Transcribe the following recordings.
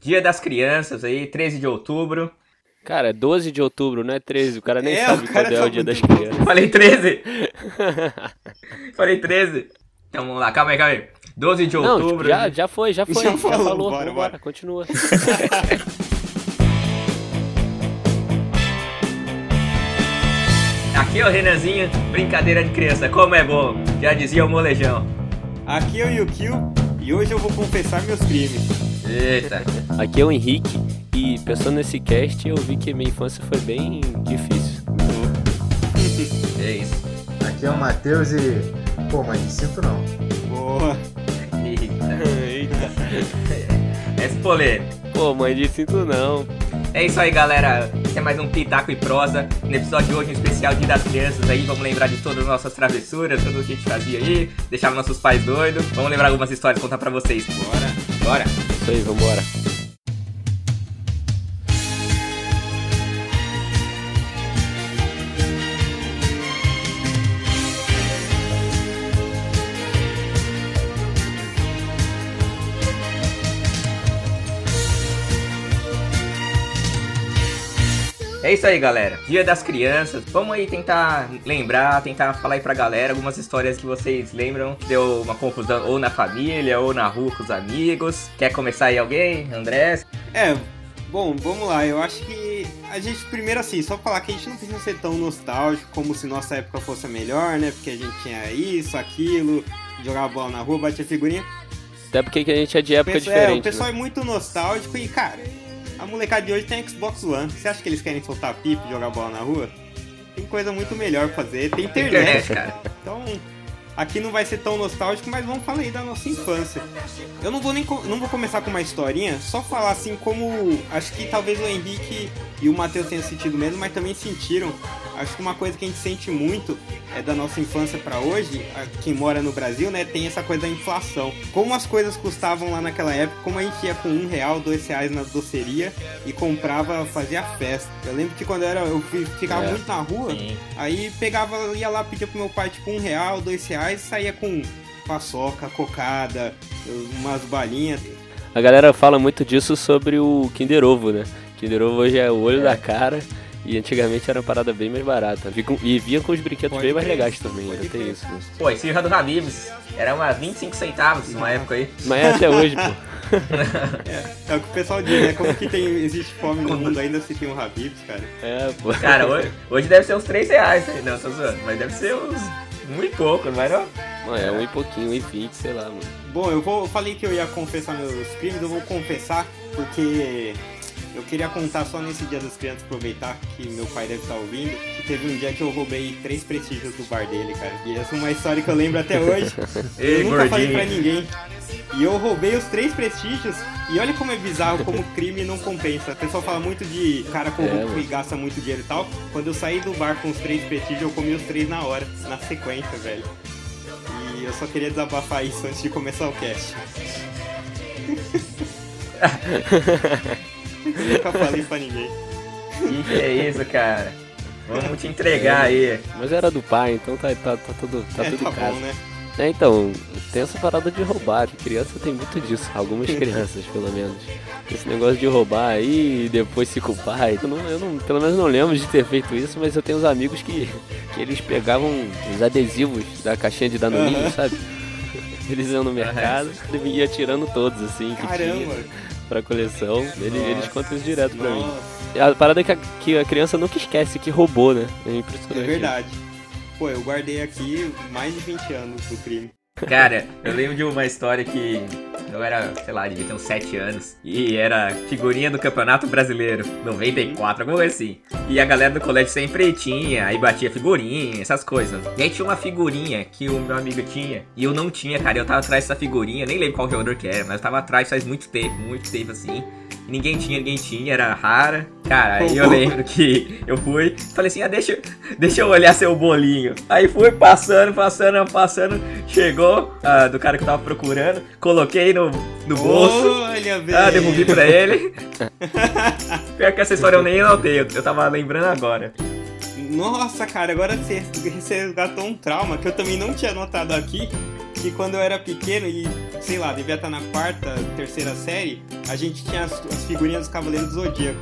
Dia das Crianças aí, 13 de outubro. Cara, 12 de outubro, não é 13. O cara nem É, sabe quando é tá o dia das crianças. Falei 13? Falei 13? Então vamos lá, calma aí, calma aí. 12 de Não, outubro. já, já foi, já foi. Já Já, falou, falou. bora, bora. continua. Aqui é o Renanzinho, brincadeira de criança, como é bom. Já dizia o molejão. Aqui é o Yukio e hoje eu vou confessar meus crimes. Eita. Aqui é o Henrique e pensando nesse cast eu vi que minha infância foi bem difícil. É isso. Aqui é o Matheus e. Pô, mas de cinto não. Boa. Eita. Eita. Esse polêmico. Pô, mãe, de sinto não. É isso aí, galera. Esse é mais um Pitaco e Prosa. No episódio de hoje, um especial Dia das Crianças aí. Vamos lembrar de todas as nossas travessuras, tudo que a gente fazia aí. Deixava nossos pais doidos. Vamos lembrar algumas histórias, contar pra vocês. Bora. Bora. Aí, vambora. É isso aí, galera. Dia das Crianças. Vamos aí tentar lembrar, tentar falar aí pra galera algumas histórias que vocês lembram. que Deu uma confusão ou na família, ou na rua com os amigos. Quer começar aí alguém? André? É, bom, vamos lá. Eu acho que a gente, primeiro assim, só falar que a gente não precisa ser tão nostálgico como se nossa época fosse a melhor, né? Porque a gente tinha isso, aquilo, jogava bola na rua, batia figurinha. Até porque que a gente é de época pessoal, é, diferente. o pessoal né? é muito nostálgico e, cara, a molecada de hoje tem Xbox One. Você acha que eles querem soltar pipa e jogar bola na rua? Tem coisa muito melhor pra fazer. Tem internet, cara. Então, aqui não vai ser tão nostálgico, mas vamos falar aí da nossa infância. Eu não vou nem não vou começar com uma historinha, só falar assim como acho que talvez o Henrique e o Matheus tenham sentido mesmo, mas também sentiram. Acho que uma coisa que a gente sente muito é da nossa infância pra hoje, quem mora no Brasil, né, tem essa coisa da inflação. Como as coisas custavam lá naquela época, como a gente ia com um real, dois reais na doceria e comprava, fazia festa. Eu lembro que quando eu era, eu ficava É. muito na rua, Sim. Aí pegava, ia lá, pedia pro meu pai tipo um real, dois reais, saía com paçoca, cocada, umas balinhas. A galera fala muito disso sobre o Kinder Ovo, né? Kinder Ovo hoje é o olho da cara e antigamente era uma parada bem mais barata. E vinha com os brinquedos Pode bem mais legais também, ainda tem isso. Né? Pô, esse já do Habibs era umas 25 centavos numa época aí. Mas é até hoje, pô. É o que o pessoal diz, né? Como que tem, existe fome no mundo ainda se tem um Habibs, cara. É, pô. Cara, hoje, hoje deve ser uns 3 reais aí. Não, tô zoando. Mas deve ser uns. Um e pouco, não vai não? Mano, é um e pouquinho, um e vinte, sei lá, mano. Bom, eu vou, eu falei que eu ia confessar meus crimes, eu vou confessar porque eu queria contar só nesse dia das crianças, aproveitar que meu pai deve estar ouvindo, que teve um dia que eu roubei três prestígios do bar dele, cara. E essa é uma história que eu lembro até hoje. Ei, eu nunca falei gordinho. pra ninguém. E eu roubei os três prestígios. E olha como é bizarro, como crime não compensa. O pessoal fala muito de cara corrupto É, e gasta muito dinheiro e tal. Quando eu saí do bar com os três prestígios, eu comi os três na hora, na sequência, velho. E eu só queria desabafar isso antes de começar o cast. Nunca falei pra ninguém. Que que é isso, cara? Vamos te entregar aí. Mas era do pai, então tá, tá, tá tudo, tá é, tudo tá em casa. bom, né? É, então, tem essa parada de roubar, que criança tem muito disso, algumas crianças pelo menos. Esse negócio de roubar aí e depois se culpar. Eu, não, eu não, pelo menos não lembro de ter feito isso, mas eu tenho uns amigos que, que eles pegavam os adesivos da caixinha de danoninho, Aham. sabe? Eles iam no mercado e ia tirando todos, assim, que Caramba! tinha pra coleção. Nossa. eles contam isso direto pra mim. A parada é que a, que a criança nunca esquece que roubou, né? É impressionante. é verdade. Pô, eu guardei aqui mais de 20 anos do crime. Cara, eu lembro de uma história que eu era, sei lá, devia ter uns 7 anos. E era figurinha do Campeonato Brasileiro, 94, alguma coisa assim. E a galera do colégio sempre tinha, aí batia figurinha, essas coisas. E aí tinha uma figurinha que o meu amigo tinha, e eu não tinha, cara. Eu tava atrás dessa figurinha, nem lembro qual jogador que era, mas eu tava atrás faz muito tempo, muito tempo assim. Ninguém tinha, ninguém tinha, era rara. Cara, aí eu lembro que eu fui, falei assim, ah, deixa, deixa eu olhar seu bolinho. Aí fui passando, passando, passando, chegou ah, do cara que eu tava procurando, coloquei no, no bolso. Olha! Ah, devolvi pra ele. Pior que essa história eu nem anotei, eu, eu tava lembrando agora. Nossa, cara, agora você, você resgatou um trauma que eu também não tinha notado aqui. Que quando eu era pequeno e sei lá, devia estar na quarta, terceira série, a gente tinha as, as figurinhas dos Cavaleiros do Zodíaco.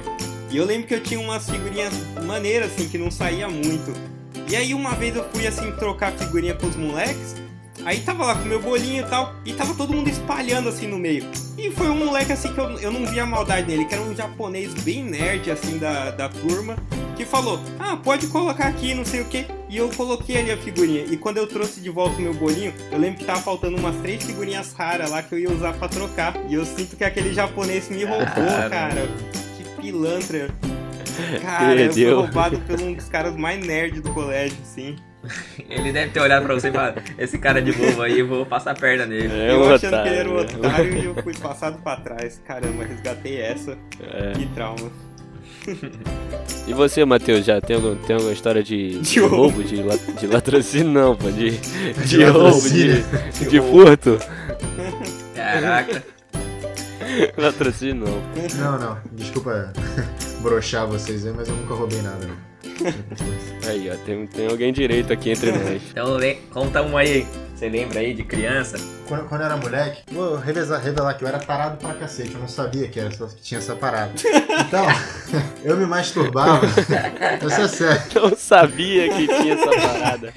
E eu lembro que eu tinha umas figurinhas maneiras, assim, que não saía muito. E aí uma vez eu fui, assim, trocar figurinha com os moleques, aí tava lá com meu bolinho e tal, e tava todo mundo espalhando, assim, no meio. E foi um moleque, assim, que eu, eu não via maldade nele, que era um japonês bem nerd, assim, da, da turma, que falou, ah, pode colocar aqui, não sei o que. E eu coloquei ali a figurinha. E quando eu trouxe de volta o meu bolinho, eu lembro que tava faltando umas três figurinhas raras lá que eu ia usar pra trocar. E eu sinto que aquele japonês me roubou, cara. Que pilantra. Cara, eu fui Perdeu. roubado por um dos caras mais nerds do colégio, sim. Ele deve ter olhado pra você e falado, esse cara de bobo aí, eu vou passar a perna nele. É eu achando que ele era um otário, otário e eu fui passado pra trás. Caramba, resgatei essa. É. Que trauma. E você, Matheus, já tem, algum, tem alguma história de, De roubo. roubo, de, la- de latrocínio? Não, pô, de, de, De roubo, de, de furto? Caraca. Latrocínio não. Não, não. Desculpa broxar vocês aí, mas eu nunca roubei nada, foi. Aí, ó, tem, tem alguém direito aqui entre nós. Então conta uma aí. Você lembra aí de criança? Quando, quando eu era moleque, vou revelar, revelar que eu era tarado pra cacete. Eu não sabia que, era, que tinha essa parada. Então, eu me masturbava. Essa é sério. Não sabia que tinha essa parada.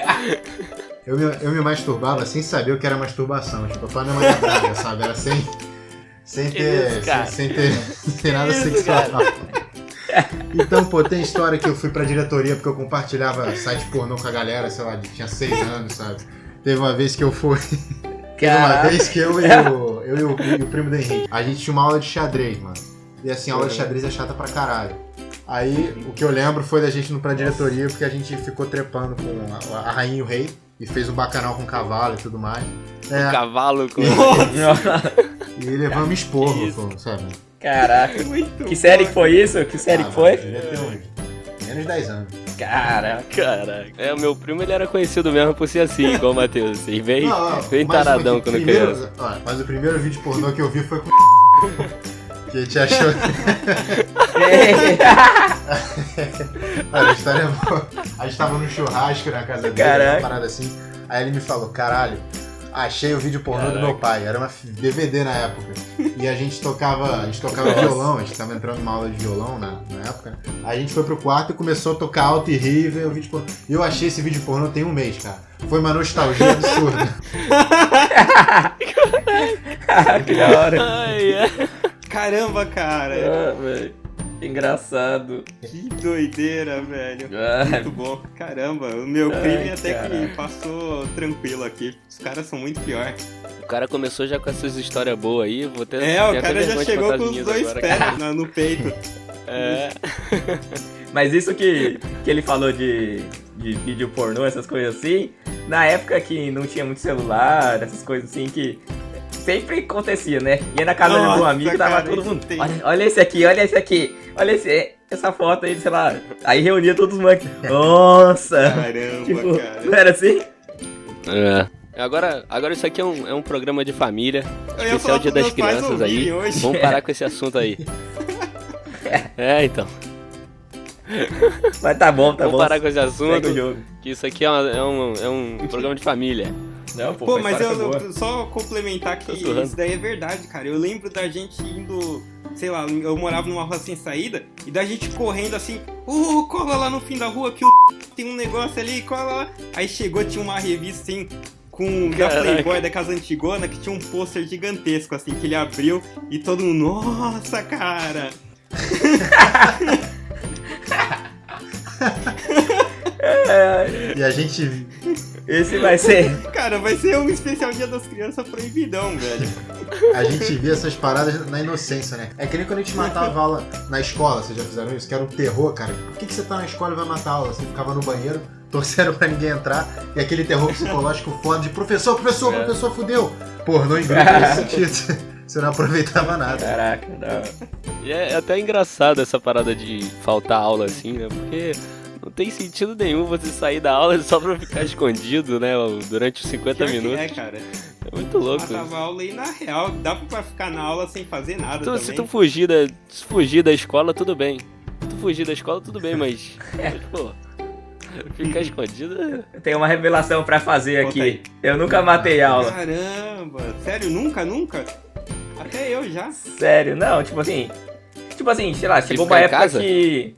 Eu me, eu me masturbava sem saber o que era masturbação. Tipo, pra minha mãe praga, sabe? Era sem. Sem ter. isso, cara? sem, sem ter. Sem nada isso, sexual. Então, pô, tem história que eu fui pra diretoria porque eu compartilhava site pornô com a galera, sei lá, de- tinha seis anos, sabe? Teve uma vez que eu fui. Teve uma vez que eu e o, eu e o, e o primo do Henrique, a gente tinha uma aula de xadrez, mano. E assim, a aula de xadrez é chata pra caralho. Aí, o que eu lembro foi da gente indo pra diretoria porque a gente ficou trepando com a, a rainha e o rei e fez um bacanal com cavalo e tudo mais. É, Cavalo com. e levamos esporro, sabe? Caraca. Muito Que série que foi isso? Que série Ah, que foi? uns menos de 10 anos. Caraca. Caraca. É, o meu primo ele era conhecido mesmo por ser assim, igual o Matheus. Assim, bem, Não, não, bem taradão quando primeiro- criança. ó, mas o primeiro vídeo pornô que eu vi foi com que a gente achou. Olha, a história é boa. A gente tava no churrasco na casa dele, Caraca. uma parada assim. Aí ele me falou, caralho, achei o vídeo pornô do meu pai. Era uma DVD na época. E a gente tocava, a gente tocava Nossa. violão, a gente tava entrando numa aula de violão na, na época. Aí a gente foi pro quarto e começou a tocar alto e rir e ver o vídeo pornô. E eu achei esse vídeo pornô tem um mês, cara. Foi uma nostalgia absurda. que da hora. É. Caramba, cara. Ah, velho. Engraçado. Que doideira, velho. Ah, Muito bom. Caramba, o meu Ai, crime até caraca. que passou tranquilo aqui. Os caras são muito pior. O cara começou já com essas histórias boas aí, vou ter É, o cara já chegou com os dois agora, pés cara. na- no peito. É, Mas isso que, que ele falou de, de vídeo pornô, essas coisas assim, na época que não tinha muito celular, essas coisas assim que sempre acontecia, né? Ia na casa de Nossa, um amigo, tava cara, todo mundo. Olha, olha esse aqui, olha esse aqui, olha esse, essa foto aí, sei lá. Aí reunia todos os moleques. Nossa! Caramba, tipo, não cara. era assim? é. Agora, agora isso aqui é um, é um programa de família, especial Dia das Crianças aí. hoje. Vamos parar com esse assunto aí. É, então. Mas tá bom, tá Vamos bom. parar com esse assunto, o jogo. que isso aqui é, uma- é um, é um programa de família. Não, pô, Pô, mas eu, boa. só complementar que isso daí é verdade, cara. Eu lembro da gente indo, sei lá, eu morava numa rua sem saída, e da gente correndo assim, ô, cola lá no fim da rua que o tem um negócio ali, cola lá. Aí chegou, tinha uma revista assim, com da. Playboy da casa antigona, que tinha um pôster gigantesco, assim, que ele abriu, e todo mundo, nossa, cara! E a gente. Esse vai ser. Cara, vai ser um especial Dia das Crianças proibidão, velho. A gente via essas paradas na inocência, né? É que nem quando a gente matava aula na escola, vocês já fizeram isso? Que era um terror, cara. Por que, que você tá na escola e vai matar aula? Você ficava no banheiro, torcendo pra ninguém entrar, e aquele terror psicológico foda de professor, professor, É. professor, fudeu. Porra, não engrupa nesse sentido. Você não aproveitava nada. Caraca, não. E é até engraçado essa parada de faltar aula assim, né? Porque não tem sentido nenhum você sair da aula só pra ficar escondido, né? Durante os 50 Pior que minutos. É, cara. É muito louco. Matava aula e na real, dá pra ficar na aula sem fazer nada Tu- também. se tu fugir da, se fugir da escola, tudo bem. Se tu fugir da escola, tudo bem, mas. mas, pô, Ficar escondido. Eu tenho uma revelação pra fazer Conta aí. aqui. Eu nunca matei aula. Caramba, sério, nunca, nunca? Até eu já. Sério, não, tipo assim. Tipo assim, sei lá, chegou ficar uma época casa? que.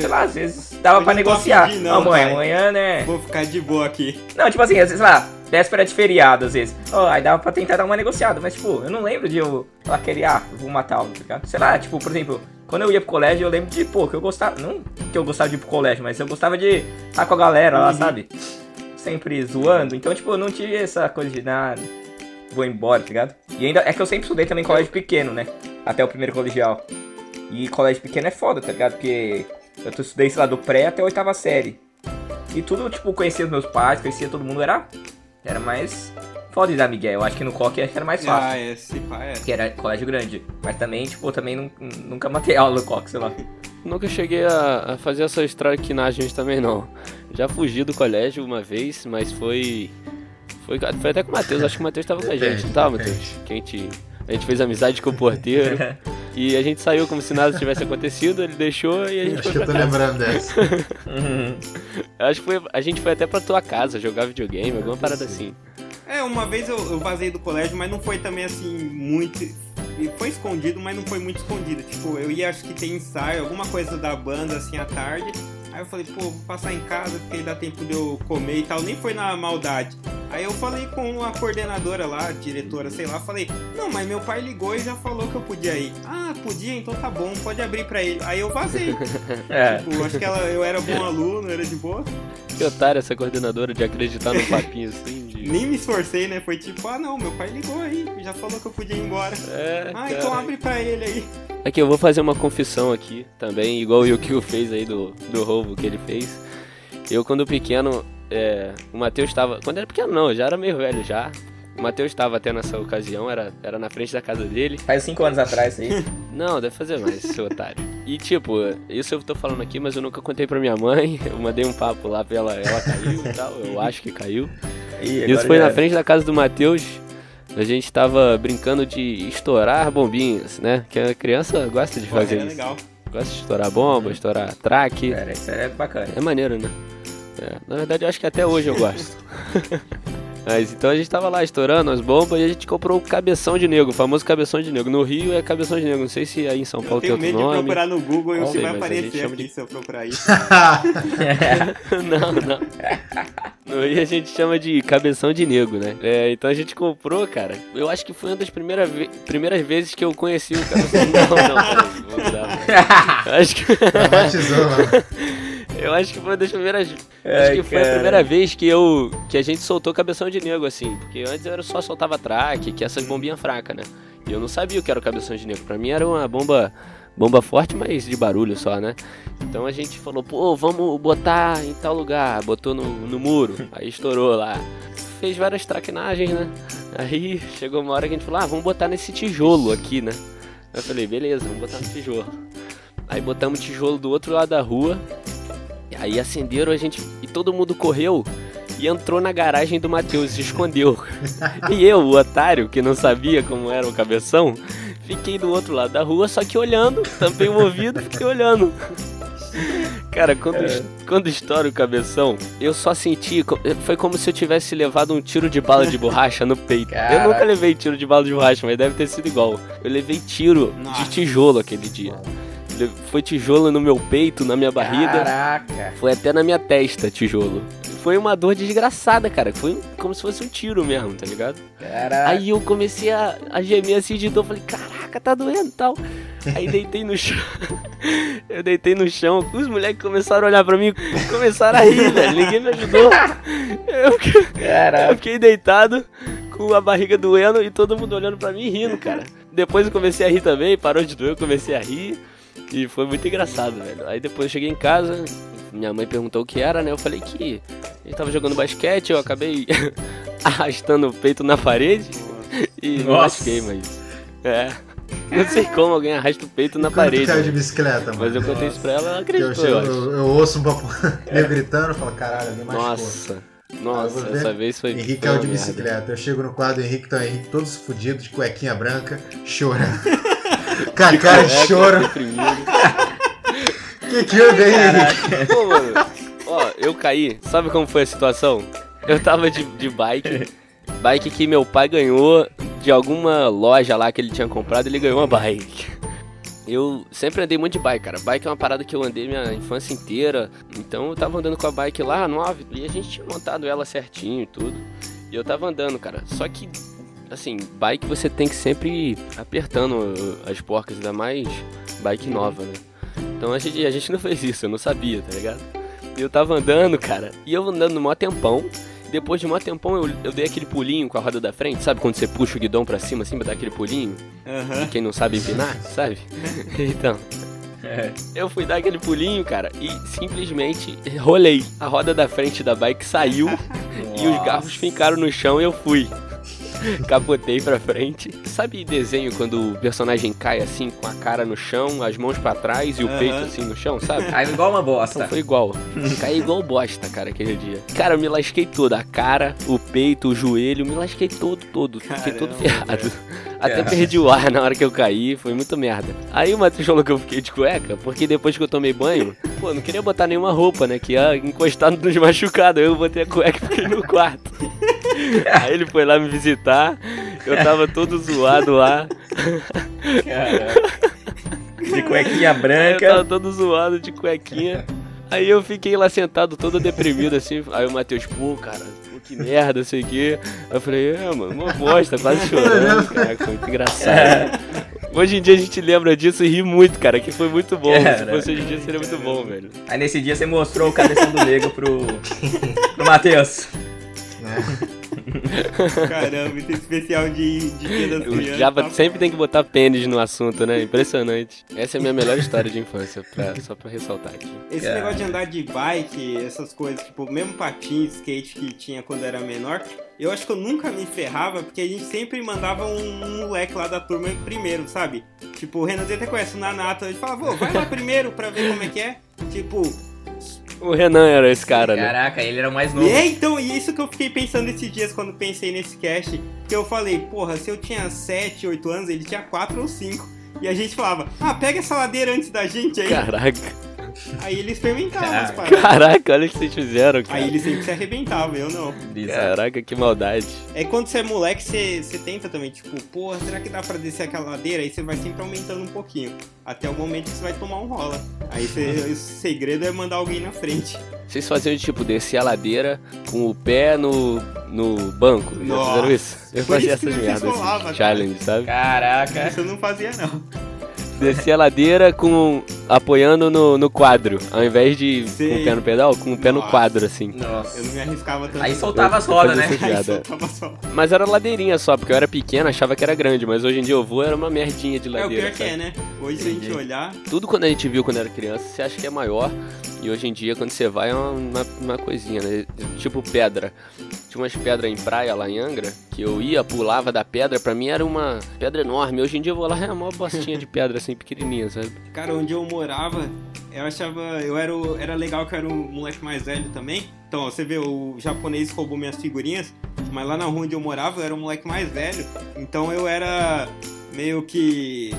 Sei lá, às vezes dava pra negociar. afim, Não, não, mãe, pai. amanhã, né? Vou ficar de boa aqui. Não, tipo assim, às vezes, sei lá, véspera de feriado, às vezes. Ó, aí dava pra tentar dar uma negociada, mas, tipo, eu não lembro de eu falar aquele, ah, vou matar aula, tá ligado? Sei lá, tipo, por exemplo, quando eu ia pro colégio, eu lembro de, pô, que eu gostava. Não que eu gostava de ir pro colégio, mas eu gostava de estar com a galera lá, Uhum. sabe? Sempre zoando. Então, tipo, eu não tinha essa coisa de nada. Vou embora, tá ligado? E ainda é que eu sempre estudei também em colégio pequeno, né? Até o primeiro colegial. E colégio pequeno é foda, tá ligado? Porque eu estudei, sei lá, do pré até a oitava série. E tudo, tipo, conhecia os meus pais, conhecia todo mundo, era. Era mais foda de dar Miguel. Eu acho que no coque era mais fácil. Ah, esse pai é. Porque era colégio grande. Mas também, tipo, também nun- nunca matei aula no coque, sei lá. Nunca cheguei a, a fazer essas traquinagens também, não. Já fugi do colégio uma vez, mas foi. Foi, foi até com o Matheus, acho que o Matheus tava com a gente, tava. Matheus? Que a gente, a gente fez amizade com o porteiro e a gente saiu como se nada tivesse acontecido, ele deixou e a gente Acho foi que eu pra tô casa. lembrando dessa. Uhum. Acho que foi, a gente foi até pra tua casa jogar videogame, alguma parada assim. É, uma vez eu, eu vazei do colégio, mas não foi também assim muito. e Foi escondido, mas não foi muito escondido. Tipo, eu ia, acho que tem ensaio, alguma coisa da banda assim à tarde. Aí eu falei, pô, vou passar em casa porque dá tempo de eu comer e tal. Nem foi na maldade. Aí eu falei com a coordenadora lá, a diretora, sei lá, falei, não, mas meu pai ligou e já falou que eu podia ir. Ah, podia? Então tá bom, pode abrir pra ele. Aí eu vazei. É. tipo, acho que ela, eu era bom aluno, era de boa. Que otário essa coordenadora de acreditar num papinho assim. De... Nem me esforcei, né? Foi tipo, ah não, meu pai ligou aí, já falou que eu podia ir embora. É, Ah, cara. então abre pra ele aí. Aqui, eu vou fazer uma confissão aqui também, igual o Yukio fez aí do, do roubo que ele fez. Eu, quando pequeno, é, o Matheus estava. Quando era pequeno, não, já era meio velho já. O Matheus estava até nessa ocasião, era, era na frente da casa dele. Faz cinco anos atrás aí. Não, deve fazer mais, seu otário. E tipo, isso eu tô falando aqui, mas eu nunca contei pra minha mãe. Eu mandei um papo lá pra ela, ela caiu e tal. Eu acho que caiu. Isso foi na era. frente da casa do Matheus. A gente tava brincando de estourar bombinhas, né? Que a criança gosta de Pô, fazer era isso. legal. Gosta de estourar bomba, estourar traque. Cara, isso é bacana. É maneiro, né? É, na verdade, eu acho que até hoje eu gosto. Mas então a gente tava lá estourando as bombas e a gente comprou o cabeção de negro, o famoso cabeção de negro. No Rio é cabeção de negro, não sei se aí em São Eu Paulo tem tenho outro medo de nome. procurar no Google e o Não sei, vai aparecer aqui de- se eu procurar isso. não, não. No Rio a gente chama de cabeção de negro, né? É, então a gente comprou, cara. Eu acho que foi uma das primeiras, ve- primeiras vezes que eu conheci o cabeção. não, não, peraí, vou mudar. Acho que. Traumatizou, mano. Eu acho que foi uma das primeiras. acho Ai, que foi a cara. primeira vez que eu. que a gente soltou cabeção de negro, assim. Porque antes eu era só soltava traque, que é essas bombinhas fracas, né? E eu não sabia o que era o cabeção de negro. Pra mim era uma bomba. Bomba forte, mas de barulho só, né? Então a gente falou, pô, vamos botar em tal lugar. Botou no, no muro, aí estourou lá. Fez várias traquinagens, né? Aí chegou uma hora que a gente falou, ah, vamos botar nesse tijolo aqui, né? Eu falei, beleza, vamos botar no tijolo. Aí botamos o tijolo do outro lado da rua. Aí acenderam a gente. E todo mundo correu e entrou na garagem do Matheus, se escondeu. E eu, o otário, que não sabia como era o cabeção, fiquei do outro lado da rua, só que olhando, tampei o ouvido fiquei olhando. Cara, quando, es- quando estoura o cabeção, eu só senti. Foi como se eu tivesse levado um tiro de bala de borracha no peito. Eu Caraca. nunca levei tiro de bala de borracha, mas deve ter sido igual. Eu levei tiro Nossa. de tijolo aquele dia. Foi tijolo no meu peito, na minha barriga. Caraca. Foi até na minha testa, tijolo. Foi uma dor desgraçada, cara. Foi como se fosse um tiro mesmo, tá ligado? Caraca. Aí eu comecei a, a gemer assim de dor. Falei, caraca, tá doendo e tal. Aí deitei no chão. Eu deitei no chão. Os moleques começaram a olhar pra mim. Começaram a rir, velho. Ninguém me ajudou. Eu fiquei, eu Caraca. fiquei deitado com a barriga doendo e todo mundo olhando pra mim rindo, cara. Depois eu comecei a rir também. Parou de doer, eu comecei a rir. E foi muito engraçado, velho. Aí depois eu cheguei em casa, minha mãe perguntou o que era, né? Eu falei que gente tava jogando basquete, eu acabei arrastando o peito na parede e me Nossa. mas. É. Não sei como alguém arrasta o peito na parede. caiu de né? bicicleta, mano? Mas eu contei isso pra ela, ela acreditou, eu, eu, eu ouço um papo eu gritando e falo, caralho, alguém machucou. Nossa, nossa, essa vez foi. Henrique caiu de merda. bicicleta. Eu chego no quadro Henrique, tá Henrique todos fudidos, de cuequinha branca, chorando. Com a cara de choro. que que eu dei, Henrique? Pô, mano, Ó, eu caí. Sabe como foi a situação? Eu tava de, de bike. Bike que meu pai ganhou de alguma loja lá que ele tinha comprado, ele ganhou uma bike. Eu sempre andei muito de bike, cara. Bike é uma parada que eu andei minha infância inteira. Então eu tava andando com a bike lá no Ávila e a gente tinha montado ela certinho e tudo. E eu tava andando, cara. Só que, assim, bike você tem que sempre ir apertando as porcas, ainda mais bike nova, né? Então a gente, a gente não fez isso, eu não sabia, tá ligado? E eu tava andando, cara, e eu andando no maior tempão. Depois de um tempão, eu, eu dei aquele pulinho com a roda da frente, sabe? Quando você puxa o guidão pra cima, assim, pra dar aquele pulinho. Aham. Quem não sabe empinar, sabe? então, É. eu fui dar aquele pulinho, cara, e simplesmente rolei. A roda da frente da bike saiu e os garfos ficaram no chão e eu fui. Capotei pra frente. Sabe desenho quando o personagem cai assim, com a cara no chão, as mãos pra trás e o Aham. peito assim no chão, sabe? Aí igual uma bosta. Então foi igual. Caí igual bosta, cara, aquele dia. Cara, eu me lasquei todo. A cara, o peito, o joelho, me lasquei todo, todo. Fiquei todo Caramba, ferrado. Até Caramba. perdi o ar na hora que eu caí, foi muito merda. Aí o Matheus falou que eu fiquei de cueca, porque depois que eu tomei banho, pô, não queria botar nenhuma roupa, né? Que ia encostar nos machucados. Aí eu botei a cueca e fiquei no quarto. Aí ele foi lá me visitar, eu tava todo zoado lá. De cuequinha Aí eu branca. tava todo zoado de cuequinha. Aí eu fiquei lá sentado todo deprimido assim. Aí o Matheus, pô, cara, pô, que merda, sei o quê. Aí eu falei, é, mano, uma bosta, quase chorando, cara, foi muito engraçado. Hoje em dia a gente lembra disso e ri muito, cara, que foi muito bom. Se fosse hoje em dia seria muito bom, velho. Aí nesse dia você mostrou o cabeção do Lego pro, pro Matheus. Caramba, esse especial de, de Dia das O Crianças. Java tá- sempre tem que botar pênis no assunto, né? Impressionante. Essa é a minha melhor história de infância, pra- só pra ressaltar aqui. Esse Cara. negócio de andar de bike, essas coisas, tipo, mesmo patins, skate que tinha quando era menor, eu acho que eu nunca me ferrava, porque a gente sempre mandava um, um moleque lá da turma primeiro, sabe? Tipo, o Renan até conhece o Nanato, ele falava, vô, vai lá primeiro pra ver como é que é. Tipo, O Renan era esse cara, né? Caraca, ele era o mais novo. e é então, e isso que eu fiquei pensando esses dias quando pensei nesse cast, que eu falei, porra, se eu tinha 7, 8 anos, ele tinha 4 ou 5. E a gente falava, ah, pega essa ladeira antes da gente aí. Caraca. Aí ele experimentavam as Caraca. paradas. Caraca, olha o que vocês fizeram, cara. Aí ele sempre se arrebentava, eu não. Caraca, que maldade. É quando você é moleque, você, você tenta também, tipo, porra, será que dá pra descer aquela ladeira? Aí você vai sempre aumentando um pouquinho. Até o momento que você vai tomar um rola. Aí você- o segredo é mandar alguém na frente. Vocês faziam tipo descer a ladeira com o pé no, no banco. Já Nossa, fizeram isso? Eu por fazia isso essas vocês merdas, cara. challenge, sabe? Caraca. Isso eu não fazia, não. Descer a ladeira com. apoiando no, no quadro. Ao invés de com Sei. o pé no pedal, com o pé no Nossa. quadro, assim. Nossa. Eu não me arriscava tanto. Aí soltava as rodas, né? soltava. Mas era ladeirinha só, porque eu era pequeno, achava que era grande, mas hoje em dia eu vou, era uma merdinha de É o ladeira. pior que é, sabe? né? Hoje se a gente olhar, Tudo quando a gente viu quando era criança, você acha que é maior. E hoje em dia, quando você vai, é uma, uma, uma coisinha, né? Tipo pedra. Tinha umas pedras em praia lá em Angra, que eu ia, pulava da pedra, pra mim era uma pedra enorme. Hoje em dia eu vou lá, é uma bostinha de pedra assim, pequenininha, sabe? cara, onde eu morava, eu achava. Eu era, o- era legal que eu era o moleque mais velho também. Então, ó, você vê, o japonês roubou minhas figurinhas, mas lá na rua onde eu morava eu era o moleque mais velho. Então eu era meio que.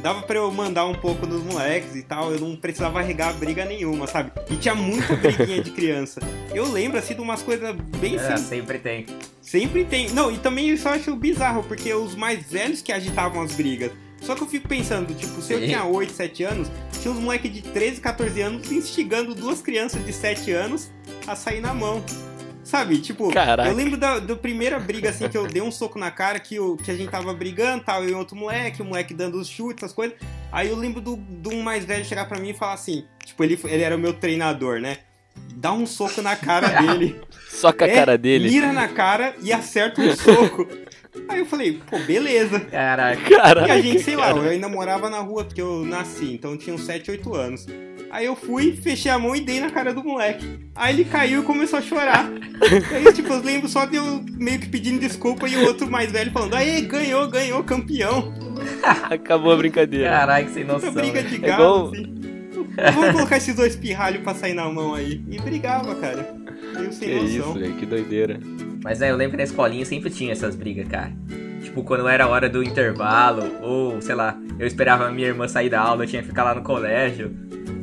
Dava pra eu mandar um pouco nos moleques e tal, eu não precisava regar briga nenhuma, sabe? E tinha muita briguinha de criança. Eu lembro, assim, de umas coisas bem É, simples. sempre tem. Sempre tem. Não, e também isso eu acho bizarro, porque os mais velhos que agitavam as brigas. Só que eu fico pensando, tipo, se eu tinha 8, 7 anos, tinha uns moleques de 13, 14 anos instigando duas crianças de 7 anos a sair na mão. Sabe, tipo, Caraca. eu lembro da, da primeira briga, assim, que eu dei um soco na cara, que, o, que a gente tava brigando, tal, eu e outro moleque, o moleque dando os chutes, essas coisas. Aí eu lembro do, do um mais velho chegar pra mim e falar assim, tipo, ele, ele era o meu treinador, né? Dá um soco na cara dele. Só com a É, cara dele. Mira na cara e acerta um soco. Aí eu falei, pô, beleza. Caraca. Caraca, E a gente, sei lá, cara. eu ainda morava na rua porque eu nasci, então eu tinha uns 7, 8 anos. Aí eu fui, fechei a mão e dei na cara do moleque. Aí ele caiu e começou a chorar. Aí, tipo, eu lembro só de eu meio que pedindo desculpa e o outro mais velho falando, aê, ganhou, ganhou, campeão. Acabou a brincadeira. Caraca, sem Essa noção. briga né? de É galo, igual- assim. Vamos colocar esses dois pirralhos pra sair na mão aí. E brigava, cara. Meio sem Que noção. isso, velho, que doideira. Mas é, eu lembro que na escolinha sempre tinha essas brigas, cara. Tipo, quando era a hora do intervalo, ou sei lá, eu esperava a minha irmã sair da aula, eu tinha que ficar lá no colégio.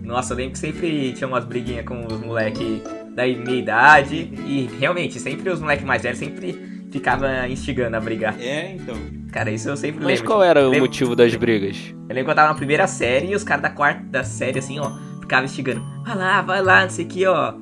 Nossa, eu lembro que sempre tinha umas briguinhas com os moleques da minha idade. E realmente, sempre os moleques mais velhos sempre ficavam instigando a brigar. É, então. Cara, isso eu sempre Mas lembro. qual era o Lembro- motivo das brigas? Eu lembro que eu tava na primeira série e os caras da quarta série, assim, ó, ficavam instigando. Vai lá, vai lá, não sei o que, ó.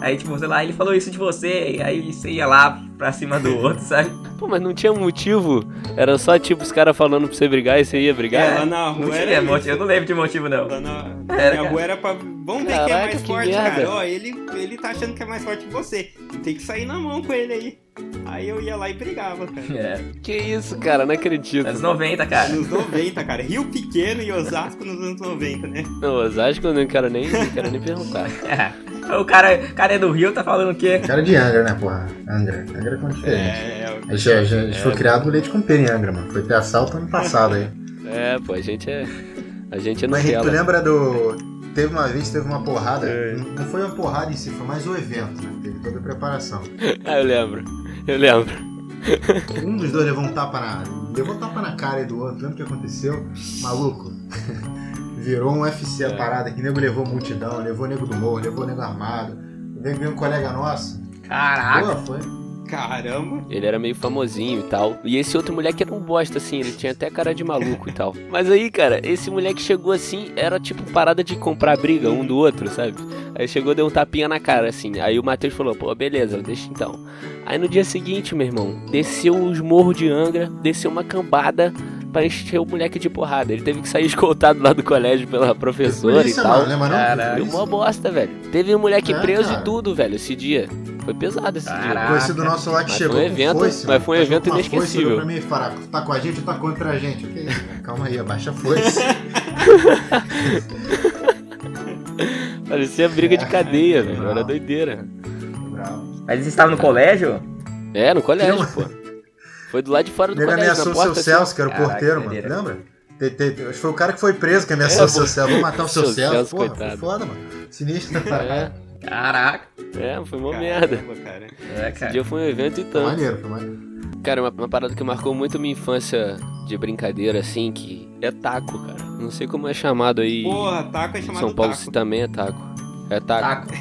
Aí, tipo, sei lá, ele falou isso de você, e aí você ia lá pra cima do outro, sabe? Pô, mas não tinha motivo? Era só tipo os caras falando pra você brigar e você ia brigar? É, lá na Não rua tinha era motivo, eu não lembro de motivo, não. Lá na, na Era, minha cara. rua era pra. Vamos ver quem é Caraca, mais que forte, merda. cara. Ó, ele, ele tá achando que é mais forte que você. Tem que sair na mão com ele aí. Aí eu ia lá e brigava, cara. É, Que isso, cara? Não acredito. anos 90, cara. Nos 90, cara. Rio Pequeno e Osasco nos anos 90, né? Não, Osasco eu não quero nem, não quero nem perguntar. o cara, o cara é do Rio, tá falando o quê? Cara de Angra, né, porra? Angra. Angra é com diferente. É, A gente, a gente foi criado leite com pera em Angra, mano. Foi ter assalto ano passado aí. É, pô, a gente é. A gente é Mas tu lembra do. Teve uma vez, teve uma porrada. Não não foi uma porrada em si, foi mais o evento, né? Teve toda a preparação. Ah, eu lembro. Eu lembro. Um dos dois levou um tapa na. Levou um tapa na cara do outro. Lembra o que aconteceu? Maluco. Virou um UFC a É. parada que nego levou multidão, levou nego do morro, levou nego armado. Veio veio um colega nosso. Caraca. Pô, foi. caramba. Ele era meio famosinho e tal. E esse outro moleque era um bosta, assim, ele tinha até cara de maluco e tal. Mas aí, cara, esse moleque chegou assim, era tipo parada de comprar briga um do outro, sabe? Aí chegou, deu um tapinha na cara, assim. Aí o Matheus falou, pô, beleza, deixa então. Aí no dia seguinte, meu irmão, desceu os morros de Angra, desceu uma cambada pra encher o moleque de porrada. Ele teve que sair escoltado lá do colégio pela professora Polícia, e tal. mano, lembra? Caraca. Mó bosta, velho. Teve um moleque É, preso cara. e tudo, velho, esse dia. Foi pesado esse dia. Caraca. Conhecido nosso lá que Mas chegou foi um evento- foice, mas foi um evento uma foice, inesquecível. pra mim e tá com a gente ou tá contra a gente? O que é isso? Calma aí, abaixa a foice. Parecia briga de cadeia, velho. Era doideira. Bravo. Mas você estava no colégio? É, no colégio, pô. Foi do lado de fora do Ele colégio, ameaçou o seu porta. Celso, que era o Caraca, porteiro, mano. doideira. Lembra? Te- te- te- Acho que foi o cara que foi preso que ameaçou É, o seu. Celso. Vou matar o seu Seu Celso. Celso, Porra, coitado. foi foda, mano. Sinistro. assim. É, Caraca. é, foi uma merda. Caramba, cara. É, Esse cara. dia foi um evento e Foi tanto. maneiro, foi maneiro. Cara, uma, uma parada que marcou muito minha infância de brincadeira, assim, que é taco, cara. Não sei como é chamado aí. Porra, taco é chamado São Paulo taco. se também é taco. É taco. Taco.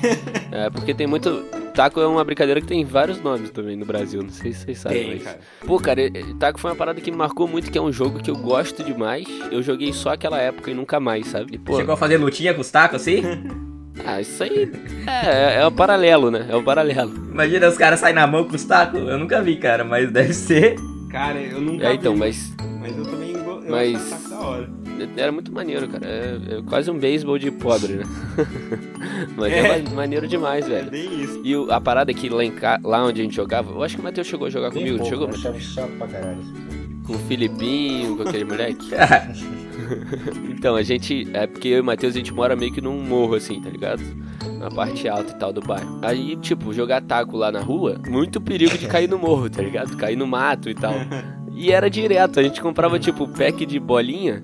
É, porque tem muito. Taco é uma brincadeira que tem vários nomes também no Brasil, não sei se vocês sabem, Tem, mas. cara. Pô, cara, e Taco foi uma parada que me marcou muito, que é um jogo que eu gosto demais. Eu joguei só aquela época e nunca mais, sabe? E, pô, Chegou a fazer lutinha com os tacos assim? ah, isso aí é, é um paralelo, né? É um paralelo. Imagina os caras saem na mão com os tacos. Eu nunca vi, cara, mas deve ser. Cara, eu nunca É, então, vi, mas mas eu também eu mas- era muito maneiro, cara. É, é quase um beisebol de pobre, né? mas é, É. ma- maneiro demais, É velho. bem isso. E o- a parada é que lá, em lá onde a gente jogava, eu acho que o Matheus chegou a jogar comigo, não chegou? achava chato pra caralho. Com o Filipinho, com aquele moleque. Então, a gente. É porque eu e o Matheus a gente mora meio que num morro, assim, tá ligado? Na parte alta e tal do bairro. Aí, tipo, jogar taco lá na rua, muito perigo de cair no morro, tá ligado? Cair no mato e tal. E era direto, a gente comprava, tipo, pack de bolinha.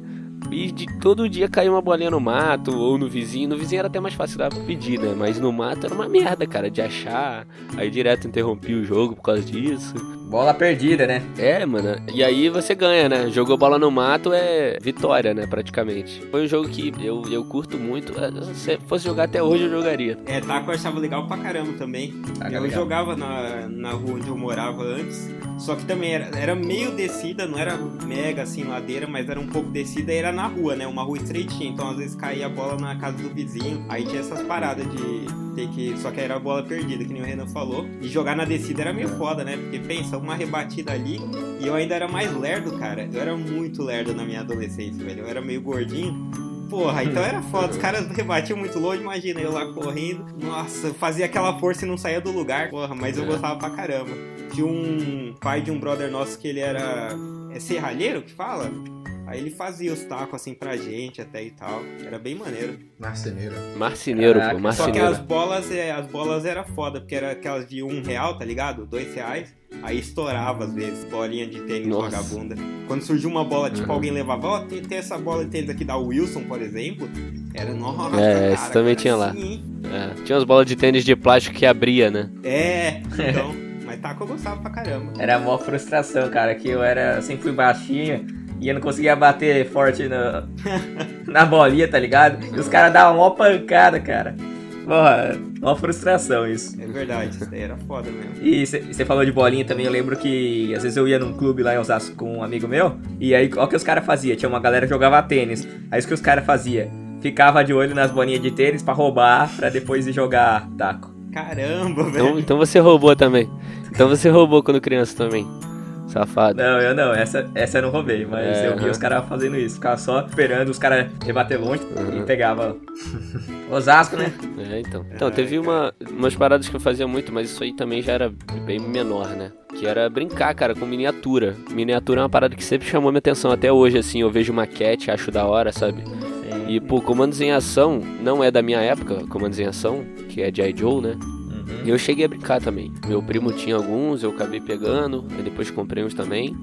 E de todo dia caía uma bolinha no mato ou no vizinho. No vizinho era até mais fácil dar pedir, né? Mas no mato era uma merda, cara, de achar. Aí direto interrompi o jogo por causa disso. Bola perdida, né? É, mano. E aí você ganha, né? Jogou bola no mato é vitória, né? Praticamente. Foi um jogo que eu, eu curto muito. É, Se fosse jogar até hoje, eu jogaria. É, taco eu achava legal pra caramba também. Taco é eu legal. jogava na, na rua onde eu morava antes. Só que também era, era meio descida, não era mega assim ladeira, mas era um pouco descida e era na rua, né? Uma rua estreitinha. Então às vezes caía a bola na casa do vizinho. Aí tinha essas paradas de ter que. Só que era a bola perdida, que nem o Renan falou. E jogar na descida era meio foda, né? Porque pensa, uma rebatida ali. E eu ainda era mais lerdo, cara. Eu era muito lerdo na minha adolescência, velho. Eu era meio gordinho. Porra, então era foda. Os caras rebatiam muito longe, imagina eu lá correndo. Nossa, eu fazia aquela força e não saía do lugar. Porra, mas eu É. gostava pra caramba. Tinha um pai de um brother nosso que ele era. É serralheiro que fala? Aí ele fazia os tacos assim pra gente até e tal. Era bem maneiro. Marceneiro. Marceneiro, pô, Só que marceneiro. as bolas, é, as bolas era foda, porque era aquelas de um real, tá ligado? Dois reais. Aí estourava às vezes, bolinha de tênis Nossa. vagabunda. Quando surgiu uma bola, tipo, Uhum. alguém levava, ó, tem, tem essa bola de tênis aqui da Wilson, por exemplo. Era nossa. É, esse também tinha lá. sim, hein? É, tinha umas bolas de tênis de plástico que abria, né? É, então. mas taco eu gostava pra caramba. Era mó frustração, cara, que eu era, sempre fui baixinho e eu não conseguia bater forte na, na bolinha, tá ligado? E os caras davam uma pancada, cara. Porra, uma frustração isso. É verdade, isso daí era foda mesmo. E você falou de bolinha também, eu lembro que às vezes eu ia num clube lá em Osasco com um amigo meu, e aí olha o que os caras faziam, tinha uma galera que jogava tênis. Aí o que os caras faziam? Ficava de olho nas bolinhas de tênis pra roubar, pra depois ir jogar taco. Caramba, velho. Então, então você roubou também. Então você roubou quando criança também. Safado. Não, eu não, essa, essa eu não roubei, mas É, eu vi os caras fazendo isso, ficava só esperando os caras rebater longe e Uhum. pegava Osasco, né? É, então. Então, teve uma, umas paradas que eu fazia muito, mas isso aí também já era bem menor, né? Que era brincar, cara, com miniatura. Miniatura é uma parada que sempre chamou minha atenção. Até hoje, assim, eu vejo maquete, acho da hora, sabe? E, pô, comandos em ação não é da minha época, comandos em ação, que é de Joe, né? E eu cheguei a brincar também. Meu primo tinha alguns, eu acabei pegando, aí depois comprei uns também.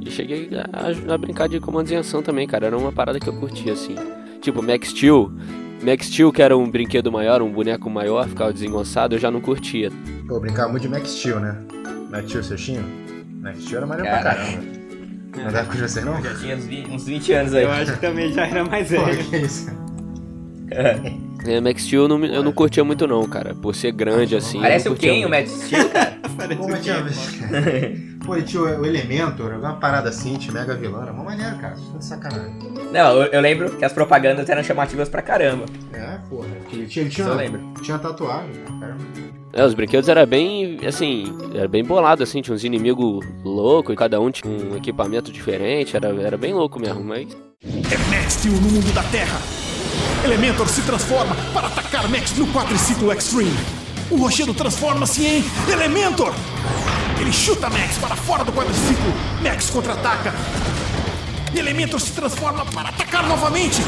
E cheguei a, a brincar de comandos em ação também, cara. Era uma parada que eu curtia, assim. Tipo, Max Steel. Max Steel, que era um brinquedo maior, um boneco maior, ficava desengonçado, eu já não curtia. Pô, eu brincava muito de Max Steel, né? Max Steel, seu tinha? Max Steel era maneiro pra Cara. caramba. Não deve com vocês, não? Já tinha uns 20, uns 20 anos aí. Eu acho que também já era mais Pô, velho. que isso? É, Max Steel eu não, eu não curtia muito não, cara. Por ser grande assim. Parece o Ken, o. Matt Steel, cara. Parece Pô, tinha... é, Pô, e tinha o o Elementor, alguma parada assim, tinha Mega Vilã, era mó maneiro, cara. Isso é sacanagem. Não, eu, eu lembro que as propagandas eram chamativas pra caramba. É, porra. Ele tinha, ele tinha, uma, lembro. tinha tatuagem, caramba. É, os brinquedos era bem, assim, era bem bolado, assim, tinha uns inimigos loucos, cada um tinha um equipamento diferente, era, era bem louco mesmo, mas É Max Steel no mundo da Terra. Elementor se transforma para atacar Max no quadriciclo Extreme. O Rochedo transforma-se em Elementor. Ele chuta Max para fora do quadriciclo. Max contra-ataca. Elementor se transforma para atacar novamente.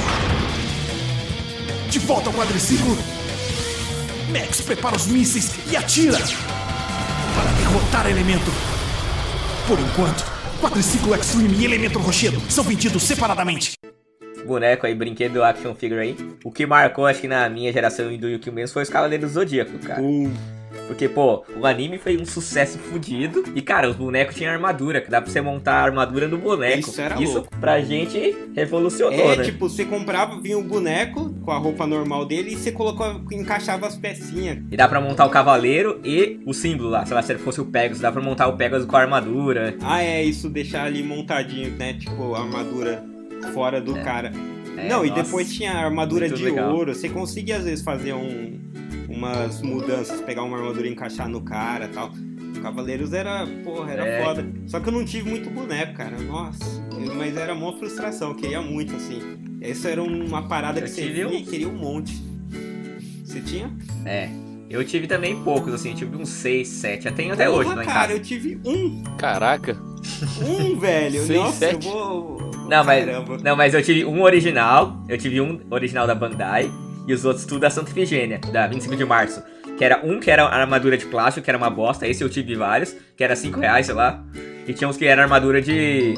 De volta ao quadriciclo. Max prepara os mísseis e atira para derrotar Elementor. Por enquanto, Quadriciclo Extreme e Elementor Rochedo são vendidos separadamente. Boneco aí, brinquedo action figure aí. O que marcou, acho que na minha geração e do Yuki mesmo, foi os Cavaleiros do Zodíaco, cara. Uh, Porque, pô, o anime foi um sucesso fudido. E, cara, os bonecos tinham armadura, que dá pra você montar a armadura do boneco. Isso era louco. pra gente revolucionou, é, né? tipo, você comprava, vinha o boneco com a roupa normal dele e você colocava, encaixava as pecinhas. E dá pra montar o cavaleiro e o símbolo lá. Sei lá, se ele fosse o Pegasus, dá pra montar o Pegasus com a armadura. Ah, é, isso deixar ali montadinho, né? Tipo, a armadura fora do cara. É, Não, e nossa, depois tinha armadura de legal. ouro. Você conseguia às vezes fazer um, umas mudanças, pegar uma armadura e encaixar no cara e tal. Cavaleiros era, porra, era É. foda. Só que eu não tive muito boneco, cara. Nossa, eu- mas era mó frustração, eu queria muito, assim. Essa era uma parada Eu que você um. e queria um monte. Você tinha? É. Eu tive também poucos, assim, eu tive uns 6, 7. Até até hoje em cara, casa. eu tive um. caraca. Um, velho. Seis, Nossa, sete? eu vou. Não, mas, Caramba. não, mas eu tive um original, eu tive um original da Bandai e os outros tudo da Santa Efigênia, da 25 de março. Que era um que era armadura de plástico, que era uma bosta, esse eu tive vários, que era 5 reais, sei lá. E tinha uns que era armadura de,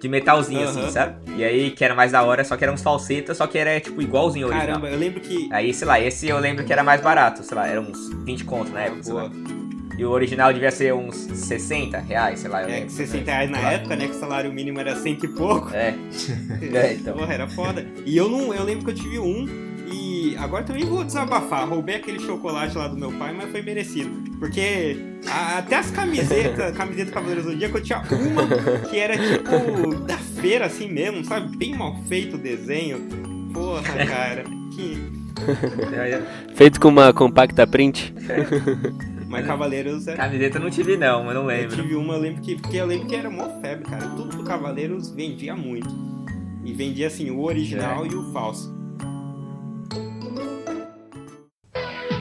de metalzinho, assim, Aham. sabe? E aí que era mais da hora, só que eram uns falsetas, só que era tipo igualzinho ao original. Caramba, eu lembro que. Aí, sei lá, esse eu lembro que era mais barato, sei lá, era uns 20 conto na época. E o original devia ser uns 60 reais, sei lá, eu É, lembro. que 60 reais na época, né? Que o salário mínimo era cento e pouco. É. É, então. Porra, era foda. E eu não. Eu lembro que eu tive um. E agora também vou desabafar. Roubei aquele chocolate lá do meu pai, mas foi merecido. Porque a- até as camisetas, camiseta Cavaleiros do Zodíaco, eu tinha uma que era tipo da feira assim mesmo, sabe? Bem mal feito o desenho. Porra, cara. Que. Feito com uma compacta print. Mas Cavaleiros era. Camiseta eu não tive não, eu não Eu lembro. tive uma, eu lembro que. Porque eu lembro que era mó febre, cara. Tudo do Cavaleiros vendia muito. E vendia assim, o original É. e o falso.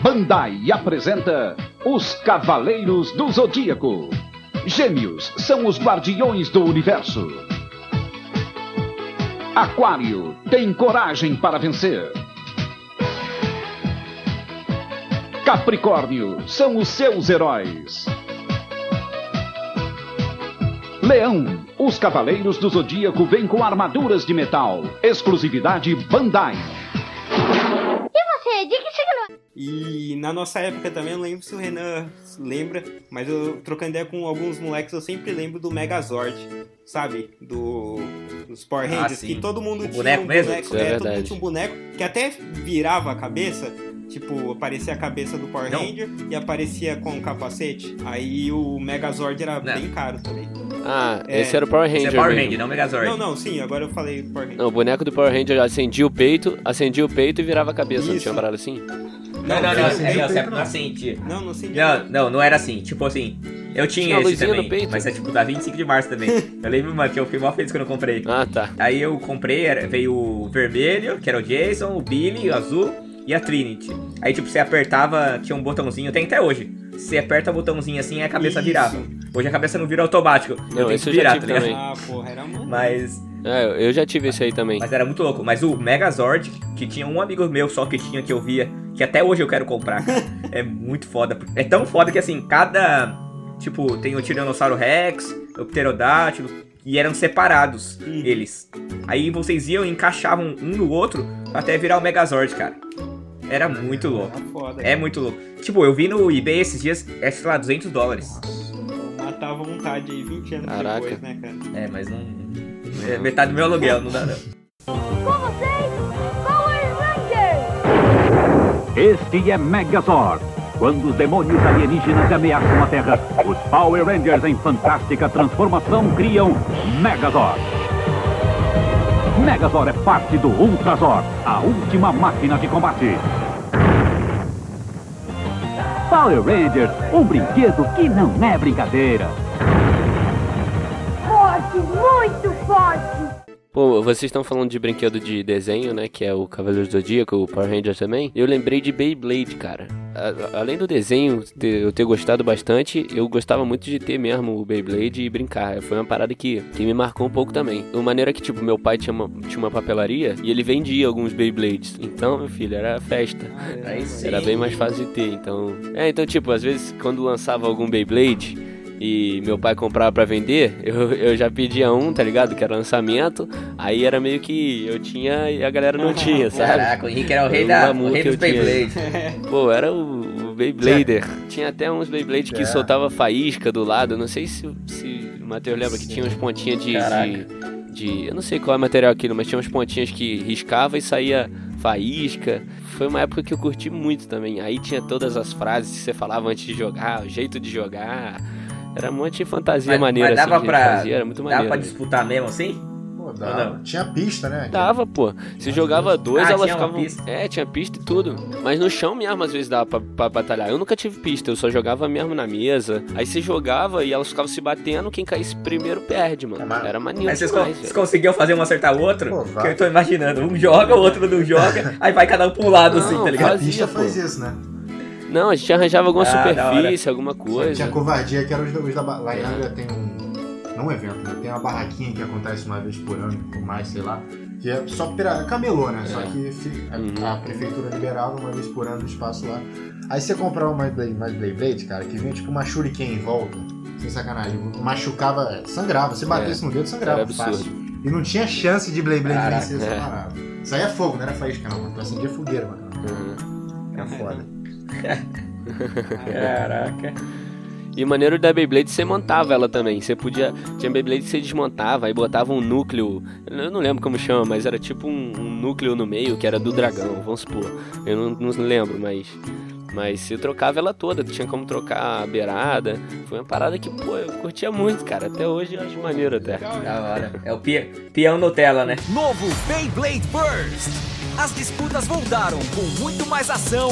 Bandai apresenta Os Cavaleiros do Zodíaco. Gêmeos são os guardiões do universo. Aquário tem coragem para vencer. Capricórnio são os seus heróis. Leão, os Cavaleiros do Zodíaco vêm com armaduras de metal. Exclusividade Bandai. E você Rede, que chega no... E na nossa época também, eu não lembro se o Renan lembra, mas eu trocando ideia com alguns moleques, eu sempre lembro do Megazord, sabe? Do, dos Power Ah, Rangers, sim. que todo mundo O tinha boneco um mesmo? boneco, é é, todo mundo tinha um boneco que até virava a cabeça, tipo, aparecia a cabeça do Power Não. Ranger e aparecia com o capacete. Aí o Megazord era Não. bem caro também. Ah, É. esse era o Power Esse Ranger é Power. Ranger, não Megazord. Não, não, sim, agora eu falei Power Ranger. Não, o boneco do Power Ranger acendia o peito, acendia o peito e virava a cabeça. Não Isso. tinha uma parada assim? Não, não, não, não, acendi o não, não. não acendia. Não, não sei. Não, não, não era assim. Tipo assim, eu tinha, Tinha esse também, peito. mas é tipo da 25 de março também. eu lembro, mano, que eu fui mó feliz quando eu comprei. Ah, tá. Aí eu comprei, veio o vermelho, que era o Jason, o Billy, o azul e a Trinity. Aí, tipo, você apertava, tinha um botãozinho, tem até hoje. Você aperta o botãozinho assim e a cabeça Isso. virava. Hoje a cabeça não vira automático. eu Não, tenho esse que eu virar, tive tá ligado? também. Ah, porra, era mano. Mas, É, eu já tive esse aí também. mas era muito louco. Mas o Megazord, que tinha um amigo meu só que tinha, que eu via, que até hoje eu quero comprar, cara. é muito foda. É tão foda que assim, cada. Tipo, tem o Tiranossauro Rex, o Pterodátilo, e eram separados Hum. eles. Aí vocês iam e encaixavam um no outro até virar o Megazord, cara. Era muito louco. Era foda. É muito louco. Tipo, eu vi no eBay esses dias, é, sei lá, 200 dólares. Matava a vontade aí 20 anos Caraca. depois, né, cara? É, mas não. É metade do meu aluguel, não dá não. Com vocês, Power Rangers! Este é Megazord. Quando os demônios alienígenas ameaçam a Terra, os Power Rangers em fantástica transformação criam Megazord. Megazord é parte do Ultrazord, a última máquina de combate. Power Rangers, um brinquedo que não é brincadeira. Forte, muito forte! Pô, vocês estão falando de brinquedo de desenho, né? Que é o Cavaleiro do Zodíaco, o Power Ranger também. Eu lembrei de Beyblade, cara. A- além do desenho ter- eu ter gostado bastante, eu gostava muito de ter mesmo o Beyblade e brincar. Foi uma parada que, que me marcou um pouco também. De uma maneira que, tipo, meu pai tinha uma, tinha uma papelaria e ele vendia alguns Beyblades. Então, meu filho, era festa. Sim. Era bem mais fácil de ter, então... É, então, tipo, às vezes, quando lançava algum Beyblade e meu pai comprava pra vender, eu, eu já pedia um, tá ligado? Que era lançamento, aí era meio que eu tinha e a galera não tinha, sabe? Caraca, o Henrique era o rei, da, o rei que dos eu tinha. Beyblade. Pô, era o, o Beyblader. Tinha até uns Beyblade que É. soltava faísca do lado, não sei se, se o Matheus lembra que tinha uns pontinhas de... De de- eu não sei qual é o material aquilo, mas tinha umas pontinhas que riscava e saía faísca. Foi uma época que eu curti muito também. Aí tinha todas as frases que você falava antes de jogar, o jeito de jogar. Era um monte de fantasia Mas, maneira mas dava assim pra. fazia, era muito dava maneiro. pra né? disputar mesmo assim? Pô, dava. não? Tinha pista, né? Dava, pô. Se jogava dois, Ah, elas tinha uma ficavam. pista. É, tinha pista e tudo. Mas no chão mesmo, às vezes dava pra, pra batalhar. Eu nunca tive pista, eu só jogava mesmo na mesa. Aí você jogava e elas ficavam se batendo, quem caísse primeiro perde, mano. Mas- Era maneiro Mas vocês, demais, vocês conseguiam fazer um acertar o outro? Pô, que eu tô imaginando. Um joga, o outro não joga, aí vai cada um pra um lado assim, Não, tá A ligado? fazia, pista pô. faz isso, né? Não, a gente arranjava alguma Ah, superfície, alguma coisa. Tinha covardia, que era os, da- os da. Lá em Angra tem um. Não um evento, né? Tem uma barraquinha que acontece uma vez por ano, ou mais, sei lá. Que é só pira... camelô, né? Só que a, Uhum. a prefeitura liberava uma vez por ano o espaço lá. Aí você comprava mais Blade, mais Blade, cara, que vinha tipo uma shuriken em volta. Sem sacanagem. Machucava, é, sangrava. Se batesse no dedo, sangrava Era absurdo. fácil. E não tinha chance de Blade Blade Caraca, vencer essa é. parada. Isso aí é fogo, não era faísca não. Tu acendia fogueira, mano. Uhum. Era foda. Caraca. E o maneiro da Beyblade, você montava ela também. Você podia. Tinha Beyblade que você desmontava, aí botava um núcleo. Eu não lembro como chama, mas era tipo um, um núcleo no meio que era do dragão, vamos supor. Eu não, não lembro, mas. Mas você trocava ela toda, tinha como trocar a beirada. Foi uma parada que, pô, eu curtia muito, cara. Até hoje eu acho maneiro até. Da hora. É o pia- peão Nutella, né? Novo Beyblade Burst. As disputas voltaram com muito mais ação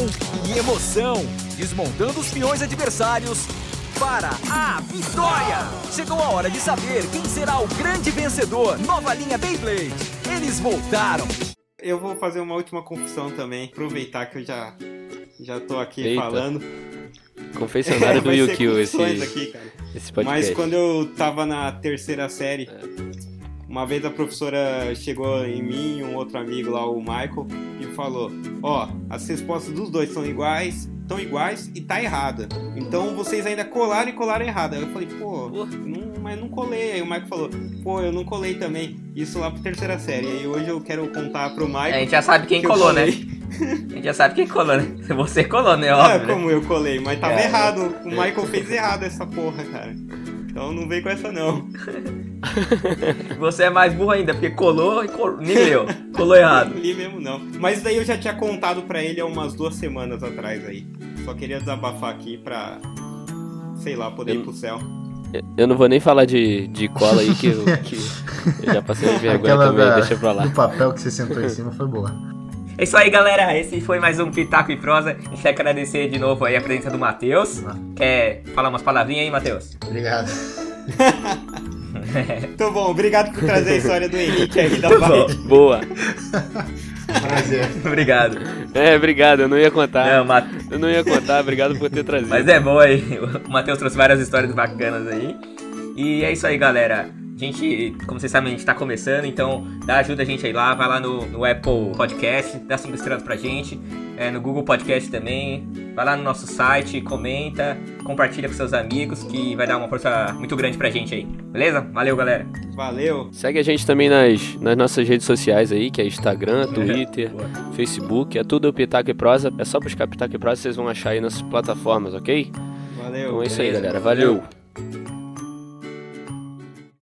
e emoção, desmontando os peões adversários para a vitória. Chegou a hora de saber quem será o grande vencedor. Nova linha Beyblade. Eles voltaram. Eu vou fazer uma última confissão também, aproveitar que eu já, já tô aqui Eita. falando. Confessionário do Vai ser Yukio esse, confissões aqui, cara. esse podcast. Mas quando eu tava na terceira série, uma vez a professora chegou em mim e um outro amigo lá, o Michael, e falou: Ó, as respostas dos dois são iguais, estão iguais e tá errada. Então vocês ainda colaram e colaram errada. Aí eu falei, pô, não, mas não colei. Aí o Michael falou, pô, eu não colei também. Isso lá pra terceira série. Aí hoje eu quero contar pro Michael. É, a gente já sabe quem que colou, né? A gente já sabe quem colou, né? Você colou, né? É, Óbvio, né? como eu colei, mas tava É. errado. O Michael fez errado essa porra, cara. Então não vem com essa não. Você é mais burro ainda, porque colou e col... nem leu. Colou errado. Não li mesmo não. Mas daí eu já tinha contado pra ele há umas duas semanas atrás aí. Só queria desabafar aqui pra, sei lá, poder ir pro céu. Eu não vou nem falar de, de cola aí, que eu, que eu já passei vergonha Aquela também, da- deixa pra lá. do papel que você sentou em cima foi boa. É isso aí, galera. Esse foi mais um Pitaco e Prosa. A gente quer agradecer de novo aí a presença do Matheus. Quer falar umas palavrinhas aí, Matheus? Obrigado. Então bom, obrigado por trazer a história do Henrique aí da Tá. Bike. Boa. Prazer. Obrigado. É, obrigado, eu não ia contar. Não, Ma- Eu não ia contar, obrigado por ter trazido. Mas é bom aí. O Matheus trouxe várias histórias bacanas aí. E é isso aí, galera. A gente, como vocês sabem, a gente tá começando, então dá ajuda a gente aí lá, vai lá no, no Apple Podcast, dá cinco estrelas pra gente, é, no Google Podcast também, vai lá no nosso site, comenta, compartilha com seus amigos, que vai dar uma força muito grande pra gente aí, beleza? Valeu, galera! Valeu. Segue a gente também nas, nas nossas redes sociais aí, que é Instagram, Twitter. Facebook, é tudo Pitaco e Prosa. É só buscar Pitaco e Prosa, vocês vão achar aí nas plataformas, ok? Valeu. Então é isso aí, galera. Valeu.